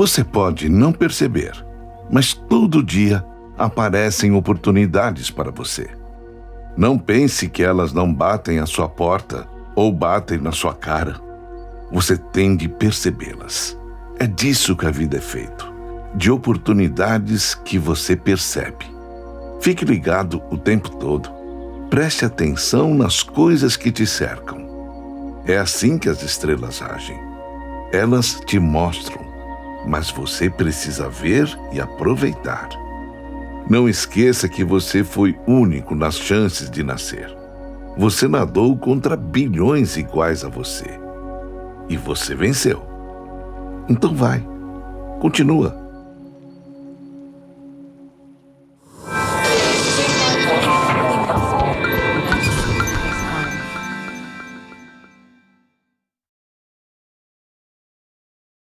Você pode não perceber, mas todo dia aparecem oportunidades para você. Não pense que elas não batem à sua porta ou batem na sua cara. Você tem de percebê-las. É disso que a vida é feita de oportunidades que você percebe. Fique ligado o tempo todo. Preste atenção nas coisas que te cercam. É assim que as estrelas agem. Elas te mostram, mas você precisa ver e aproveitar. Não esqueça que você foi único nas chances de nascer. Você nadou contra bilhões iguais a você. E você venceu. Então vai, continua